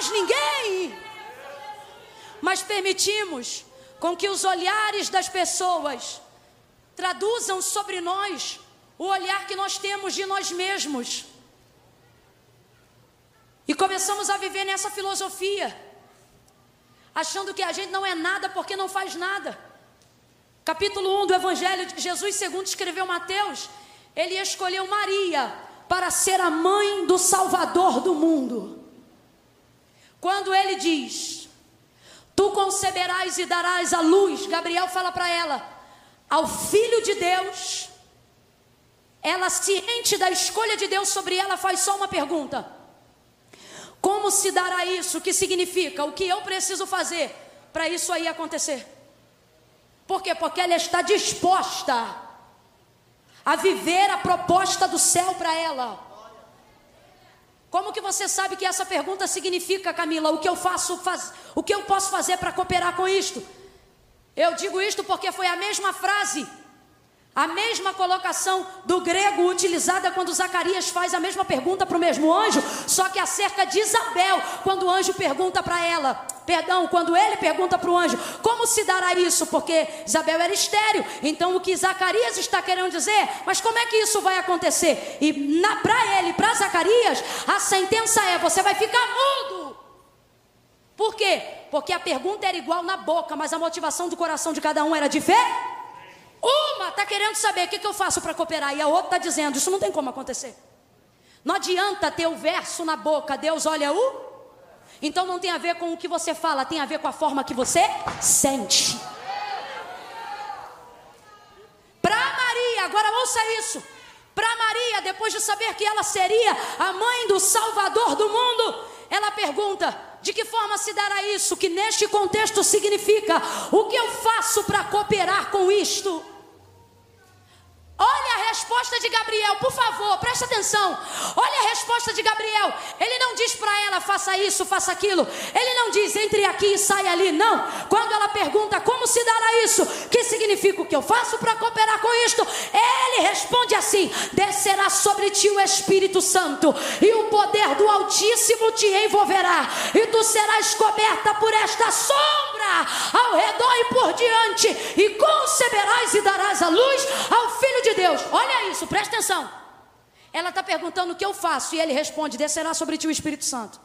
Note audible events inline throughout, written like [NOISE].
mais ninguém. Mas permitimos com que os olhares das pessoas traduzam sobre nós o olhar que nós temos de nós mesmos. E começamos a viver nessa filosofia, achando que a gente não é nada porque não faz nada. Capítulo 1 do Evangelho de Jesus, segundo escreveu Mateus, ele escolheu Maria para ser a mãe do Salvador do mundo. Quando ele diz: Tu conceberás e darás a luz, Gabriel fala para ela, ao filho de Deus. Ela, ciente da escolha de Deus sobre ela, faz só uma pergunta: como se dará isso? O que significa? O que eu preciso fazer para isso aí acontecer? Por quê? Porque ela está disposta a viver a proposta do céu para ela. Como que você sabe que essa pergunta significa, Camila? O que eu faço, faz, o que eu posso fazer para cooperar com isto? Eu digo isto porque foi a mesma frase a mesma colocação do grego utilizada quando Zacarias faz a mesma pergunta para o mesmo anjo, só que acerca de Isabel, quando o anjo pergunta para ela, perdão, quando ele pergunta para o anjo, como se dará isso? Porque Isabel era estéreo, então o que Zacarias está querendo dizer, mas como é que isso vai acontecer? E para ele, para Zacarias, a sentença é: você vai ficar mudo. Por quê? Porque a pergunta era igual na boca, mas a motivação do coração de cada um era diferente. Uma está querendo saber o que, que eu faço para cooperar, e a outra está dizendo: Isso não tem como acontecer. Não adianta ter o verso na boca, Deus olha o. Então não tem a ver com o que você fala, tem a ver com a forma que você sente. Para Maria, agora ouça isso. Para Maria, depois de saber que ela seria a mãe do Salvador do mundo, ela pergunta: de que forma se dará isso? Que neste contexto significa: o que eu faço para cooperar com isto? Resposta de Gabriel, por favor, preste atenção. Olha a resposta de Gabriel. Ele não diz para ela, faça isso, faça aquilo. Ele não diz, entre aqui e sai ali. Não. Quando ela pergunta, como se dará isso? Que significa o que eu faço para cooperar com isto? Ele responde assim: descerá sobre ti o Espírito Santo, e o poder do Altíssimo te envolverá, e tu serás coberta por esta sombra ao redor e por diante, e conceberás e darás a luz ao filho de de Deus. Olha isso, presta atenção. Ela está perguntando o que eu faço e ele responde: descerá sobre ti o Espírito Santo.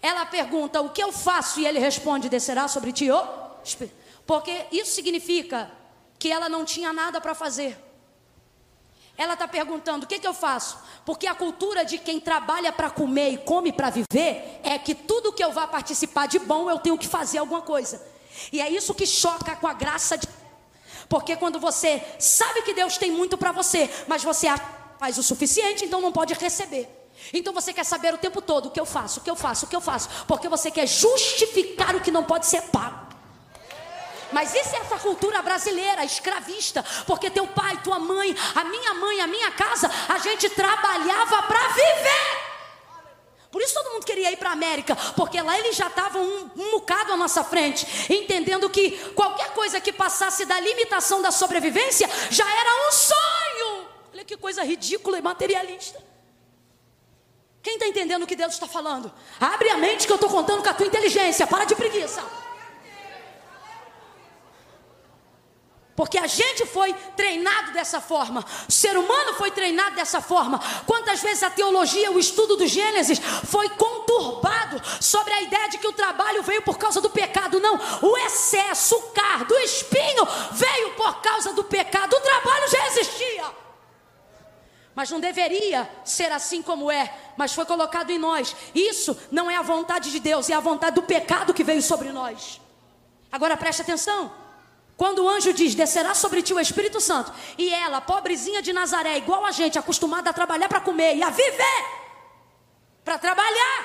Ela pergunta o que eu faço e ele responde: descerá sobre ti o Espírito. Porque isso significa que ela não tinha nada para fazer. Ela está perguntando: o que, que eu faço? Porque a cultura de quem trabalha para comer e come para viver é que tudo que eu vá participar de bom eu tenho que fazer alguma coisa. E é isso que choca com a graça de porque quando você sabe que Deus tem muito para você, mas você faz o suficiente, então não pode receber. Então você quer saber o tempo todo o que eu faço, o que eu faço, o que eu faço, porque você quer justificar o que não pode ser pago. Mas isso é essa cultura brasileira, escravista, porque teu pai, tua mãe, a minha mãe, a minha casa, a gente trabalhava para viver. Por isso todo mundo queria ir para a América, porque lá eles já estavam um, um bocado à nossa frente, entendendo que qualquer coisa que passasse da limitação da sobrevivência já era um sonho. Olha que coisa ridícula e materialista. Quem está entendendo o que Deus está falando? Abre a mente que eu estou contando com a tua inteligência, para de preguiça. Porque a gente foi treinado dessa forma, o ser humano foi treinado dessa forma. Quantas vezes a teologia, o estudo do Gênesis foi conturbado sobre a ideia de que o trabalho veio por causa do pecado? Não, o excesso, o cardo, o espinho veio por causa do pecado. O trabalho já existia. Mas não deveria ser assim como é, mas foi colocado em nós. Isso não é a vontade de Deus, é a vontade do pecado que veio sobre nós. Agora preste atenção. Quando o anjo diz: descerá sobre ti o Espírito Santo, e ela, pobrezinha de Nazaré, igual a gente, acostumada a trabalhar para comer e a viver para trabalhar,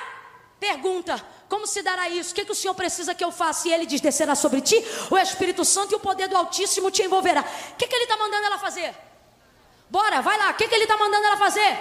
pergunta: como se dará isso? O que, que o Senhor precisa que eu faça? E ele diz: descerá sobre ti o Espírito Santo e o poder do Altíssimo te envolverá. O que, que ele está mandando ela fazer? Bora, vai lá. O que, que ele está mandando ela fazer?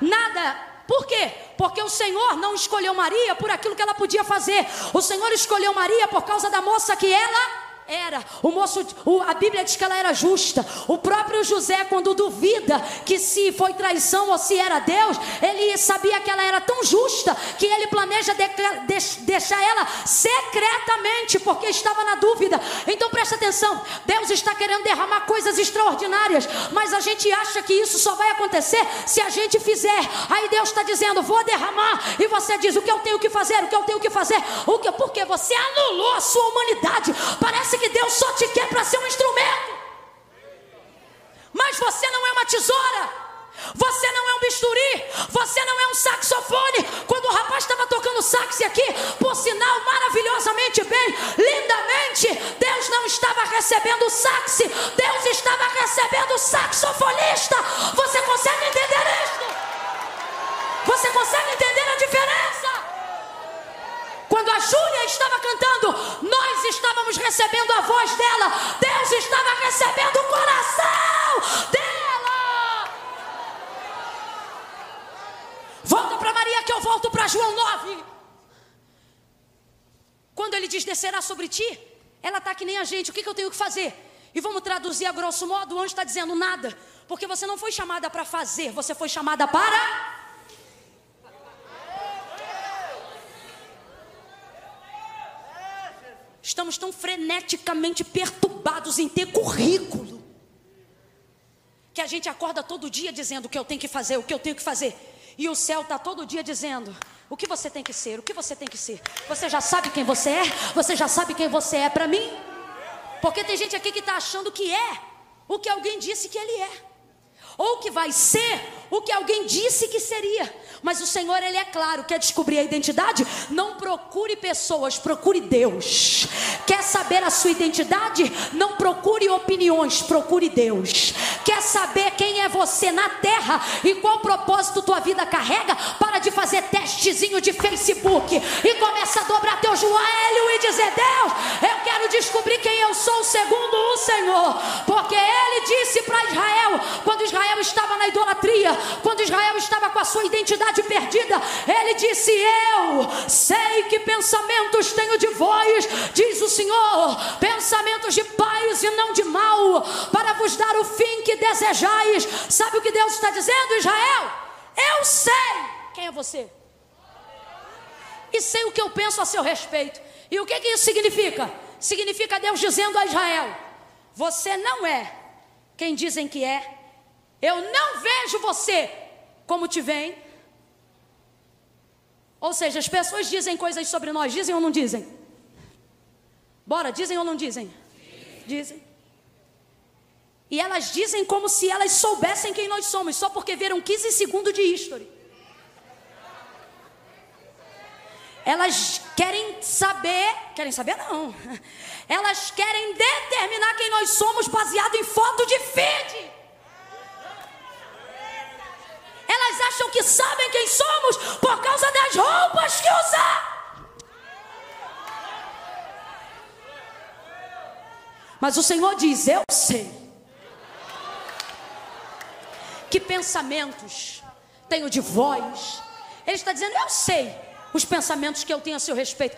Nada. Por quê? Porque o Senhor não escolheu Maria por aquilo que ela podia fazer. O Senhor escolheu Maria por causa da moça que ela era. O moço, a Bíblia diz que ela era justa. O próprio José, quando duvida que se foi traição ou se era Deus, ele sabia que ela era tão justa que ele planeja de, de, deixar ela secretamente, porque estava na dúvida. Então presta atenção: Deus está querendo derramar coisas extraordinárias, mas a gente acha que isso só vai acontecer se a gente fizer. Aí Deus está dizendo: vou derramar, e você diz: o que eu tenho que fazer, o que eu tenho que fazer, o que, porque você anulou a sua humanidade. Parece que Deus só te quer para ser um instrumento. Mas você não é uma tesoura. Você não é um bisturi, você não é um saxofone. Quando o rapaz estava tocando sax aqui, por sinal, maravilhosamente bem, lindamente, Deus não estava recebendo sax, Deus estava recebendo saxofonista. Você consegue entender isso? Você consegue entender a diferença? Quando Júlia estava cantando, nós estávamos recebendo a voz dela, Deus estava recebendo o coração dela. Volta para Maria que eu volto para João 9. Quando ele diz descerá sobre ti, ela está que nem a gente, o que, que eu tenho que fazer? E vamos traduzir a grosso modo, o anjo está dizendo nada, porque você não foi chamada para fazer, você foi chamada para Estamos tão freneticamente perturbados em ter currículo. Que a gente acorda todo dia dizendo o que eu tenho que fazer, o que eu tenho que fazer. E o céu está todo dia dizendo o que você tem que ser, o que você tem que ser. Você já sabe quem você é? Você já sabe quem você é para mim? Porque tem gente aqui que está achando que é o que alguém disse que ele é. Ou que vai ser o que alguém disse que seria. Mas o Senhor, Ele é claro, quer descobrir a identidade? Não procure pessoas, procure Deus. Quer saber a sua identidade? Não procure opiniões, procure Deus. Quer saber quem é você na terra e qual propósito tua vida carrega? Para de fazer testezinho de Facebook e começa a dobrar teu joelho e dizer: Deus, eu quero descobrir quem eu sou segundo o Senhor. Porque Ele disse para Israel, quando Israel estava na idolatria, quando Israel estava com a sua identidade perdida, ele disse: Eu sei que pensamentos tenho de vós, diz o Senhor, pensamentos de paz e não de mal, para vos dar o fim que desejais. Sabe o que Deus está dizendo, Israel? Eu sei quem é você. E sei o que eu penso a seu respeito. E o que, que isso significa? Significa Deus dizendo a Israel: Você não é quem dizem que é, eu não vejo você como te veem. Ou seja, as pessoas dizem coisas sobre nós, dizem ou não dizem? Bora, dizem ou não dizem? Dizem. E elas dizem como se elas soubessem quem nós somos, só porque viram 15 segundos de history. Elas querem saber, querem saber não. [LAUGHS] Elas querem determinar quem nós somos baseado em foto de feed. Elas acham que sabem quem somos por causa das roupas que usam. Mas o Senhor diz: Eu sei. Que pensamentos tenho de vós. Ele está dizendo: Eu sei os pensamentos que eu tenho a seu respeito.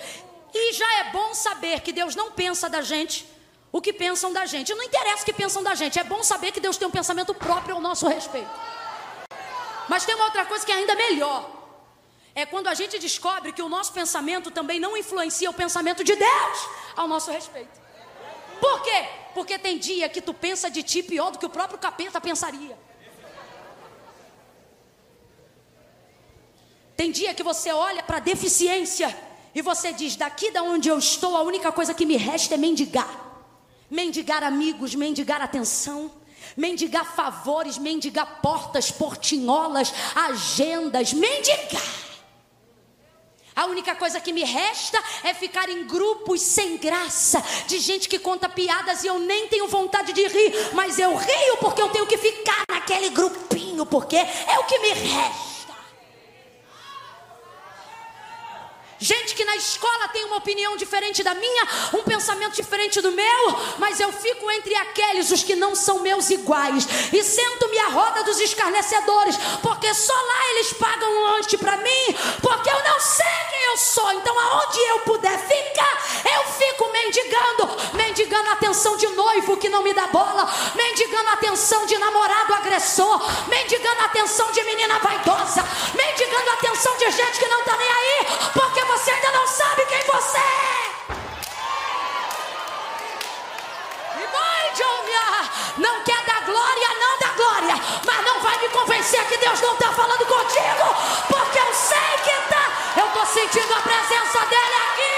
E já é bom saber que Deus não pensa da gente o que pensam da gente. Não interessa o que pensam da gente. É bom saber que Deus tem um pensamento próprio ao nosso respeito. Mas tem uma outra coisa que é ainda melhor. É quando a gente descobre que o nosso pensamento também não influencia o pensamento de Deus ao nosso respeito. Por quê? Porque tem dia que tu pensa de ti pior do que o próprio capeta pensaria. Tem dia que você olha para a deficiência e você diz: daqui da onde eu estou, a única coisa que me resta é mendigar. Mendigar amigos, mendigar atenção mendigar favores, mendigar portas, portinholas, agendas, mendigar. A única coisa que me resta é ficar em grupos sem graça, de gente que conta piadas e eu nem tenho vontade de rir, mas eu rio porque eu tenho que ficar naquele grupinho, porque é o que me resta. Gente que na escola tem uma opinião diferente da minha, um pensamento diferente do meu, mas eu fico entre aqueles os que não são meus iguais e sento-me à roda dos escarnecedores, porque só lá eles pagam um lanche para mim, porque eu não sei quem eu sou. Então aonde eu puder ficar, eu fico mendigando, mendigando a atenção de noivo que não me dá bola, mendigando a atenção de namorado agressor, mendigando a atenção de menina vaidosa, mendigando a atenção de gente que não está nem aí, mas não vai me convencer que Deus não está falando contigo, porque eu sei que está. Eu estou sentindo a presença dele aqui.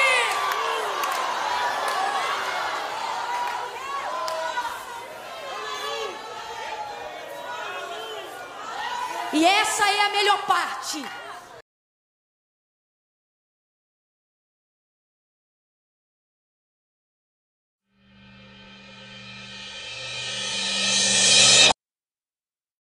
E essa é a melhor parte.